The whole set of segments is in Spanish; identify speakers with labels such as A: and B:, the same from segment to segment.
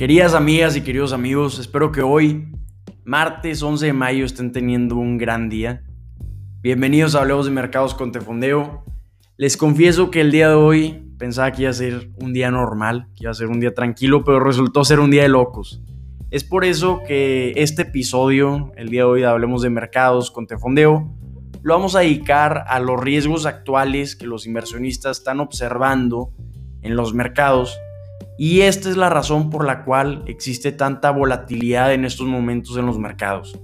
A: Queridas amigas y queridos amigos, espero que hoy, martes 11 de mayo, estén teniendo un gran día. Bienvenidos a Hablemos de Mercados con Tefondeo. Les confieso que el día de hoy pensaba que iba a ser un día normal, que iba a ser un día tranquilo, pero resultó ser un día de locos. Es por eso que este episodio, el día de hoy, de Hablemos de Mercados con Tefondeo, lo vamos a dedicar a los riesgos actuales que los inversionistas están observando en los mercados y esta es la razón por la cual existe tanta volatilidad en estos momentos en los mercados.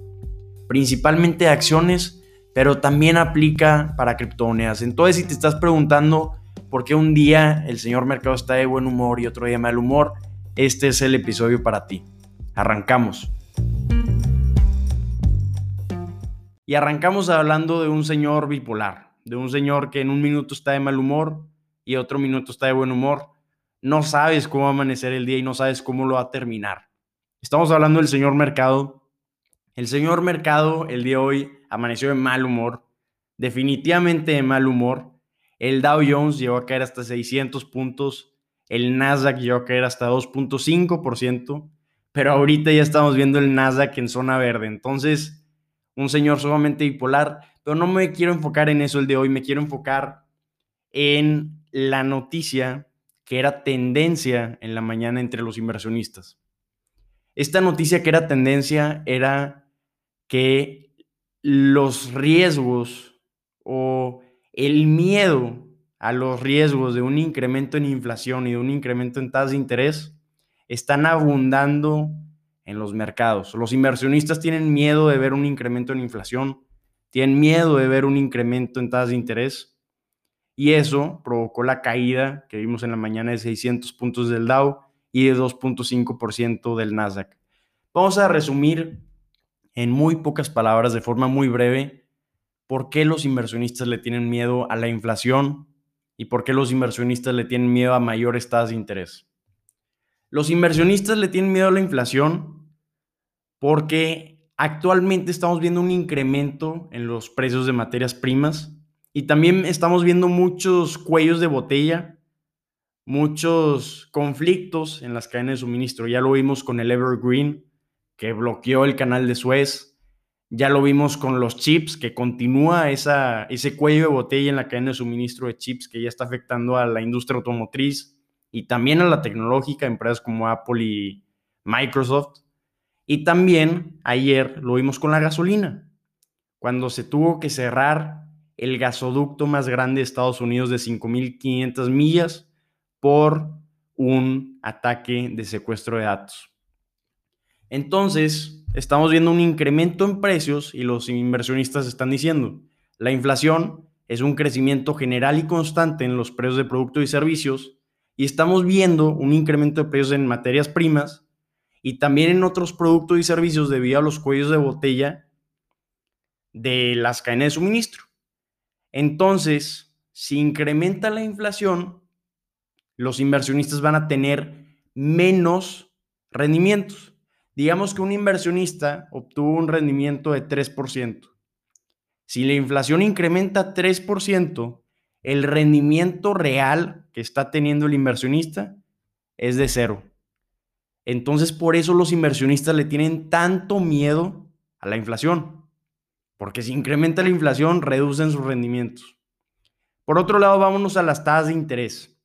A: Principalmente acciones, pero también aplica para criptomonedas. Entonces, si te estás preguntando por qué un día el señor mercado está de buen humor y otro día mal humor, este es el episodio para ti. Arrancamos. Y arrancamos hablando de un señor bipolar, de un señor que en un minuto está de mal humor y otro minuto está de buen humor. No sabes cómo va a amanecer el día y no sabes cómo lo va a terminar. Estamos hablando del señor mercado. El señor mercado el día de hoy amaneció de mal humor, definitivamente de mal humor. El Dow Jones llegó a caer hasta 600 puntos, el Nasdaq llegó a caer hasta 2.5%, pero ahorita ya estamos viendo el Nasdaq en zona verde. Entonces, un señor sumamente bipolar, pero no me quiero enfocar en eso el de hoy, me quiero enfocar en la noticia que era tendencia en la mañana entre los inversionistas. Esta noticia que era tendencia era que los riesgos o el miedo a los riesgos de un incremento en inflación y de un incremento en tasas de interés están abundando en los mercados. Los inversionistas tienen miedo de ver un incremento en inflación, tienen miedo de ver un incremento en tasas de interés y eso provocó la caída que vimos en la mañana de 600 puntos del Dow y de 2.5% del Nasdaq. Vamos a resumir en muy pocas palabras, de forma muy breve, por qué los inversionistas le tienen miedo a la inflación y por qué los inversionistas le tienen miedo a mayores tasas de interés. Los inversionistas le tienen miedo a la inflación porque actualmente estamos viendo un incremento en los precios de materias primas y también estamos viendo muchos cuellos de botella, muchos conflictos en las cadenas de suministro. Ya lo vimos con el Evergreen, que bloqueó el canal de Suez. Ya lo vimos con los chips, que continúa ese cuello de botella en la cadena de suministro de chips que ya está afectando a la industria automotriz y también a la tecnológica, empresas como Apple y Microsoft. Y también ayer lo vimos con la gasolina, cuando se tuvo que cerrar el gasoducto más grande de Estados Unidos de 5.500 millas por un ataque de secuestro de datos. Entonces, estamos viendo un incremento en precios y los inversionistas están diciendo, la inflación es un crecimiento general y constante en los precios de productos y servicios y estamos viendo un incremento de precios en materias primas y también en otros productos y servicios debido a los cuellos de botella de las cadenas de suministro. Entonces, si incrementa la inflación, los inversionistas van a tener menos rendimientos. Digamos que un inversionista obtuvo un rendimiento de 3%. Si la inflación incrementa 3%, el rendimiento real que está teniendo el inversionista es de cero. Entonces, por eso los inversionistas le tienen tanto miedo a la inflación, porque si incrementa la inflación, reducen sus rendimientos. Por otro lado, vámonos a las tasas de interés.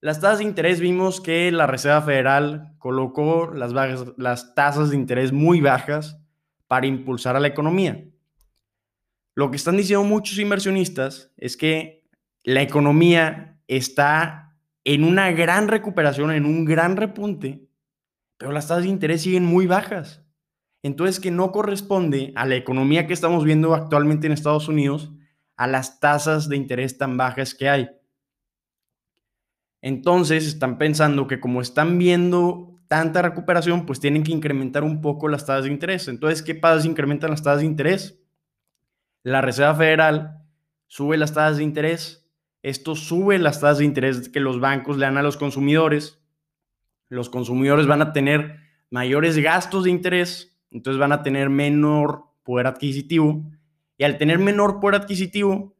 A: Las tasas de interés vimos que la Reserva Federal colocó las, tasas de interés muy bajas para impulsar a la economía. Lo que están diciendo muchos inversionistas es que la economía está en una gran recuperación, en un gran repunte, pero las tasas de interés siguen muy bajas. Entonces, que no corresponde a la economía que estamos viendo actualmente en Estados Unidos a las tasas de interés tan bajas que hay. Entonces, están pensando que como están viendo tanta recuperación, pues tienen que incrementar un poco las tasas de interés. Entonces, ¿qué pasa si incrementan las tasas de interés? La Reserva Federal sube las tasas de interés. Esto sube las tasas de interés que los bancos le dan a los consumidores los consumidores van a tener mayores gastos de interés, entonces van a tener menor poder adquisitivo y al tener menor poder adquisitivo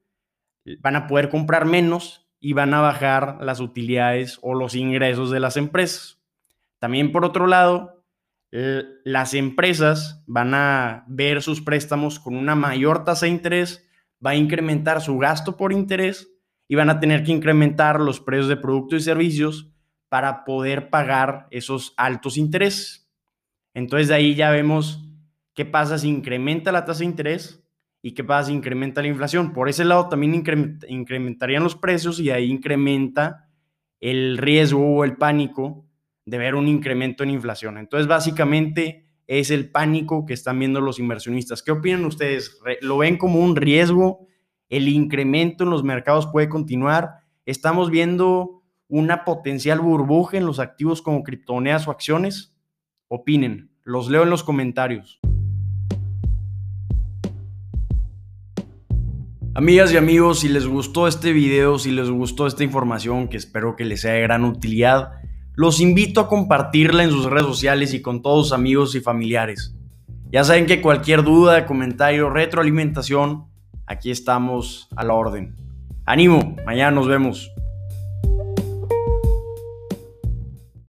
A: van a poder comprar menos y van a bajar las utilidades o los ingresos de las empresas. También por otro lado, las empresas van a ver sus préstamos con una mayor tasa de interés, va a incrementar su gasto por interés y van a tener que incrementar los precios de productos y servicios para poder pagar esos altos intereses. Entonces de ahí ya vemos qué pasa si incrementa la tasa de interés y qué pasa si incrementa la inflación. Por ese lado también incrementarían los precios y ahí incrementa el riesgo o el pánico de ver un incremento en inflación. Entonces básicamente es el pánico que están viendo los inversionistas. ¿Qué opinan ustedes? ¿Lo ven como un riesgo? ¿El incremento en los mercados puede continuar? ¿Estamos viendo una potencial burbuja en los activos como criptomonedas o acciones? Opinen, los leo en los comentarios. Amigas y amigos, si les gustó este video, si les gustó esta información, que espero que les sea de gran utilidad, los invito a compartirla en sus redes sociales y con todos sus amigos y familiares. Ya saben que cualquier duda, comentario, retroalimentación, aquí estamos a la orden. Ánimo, mañana nos vemos.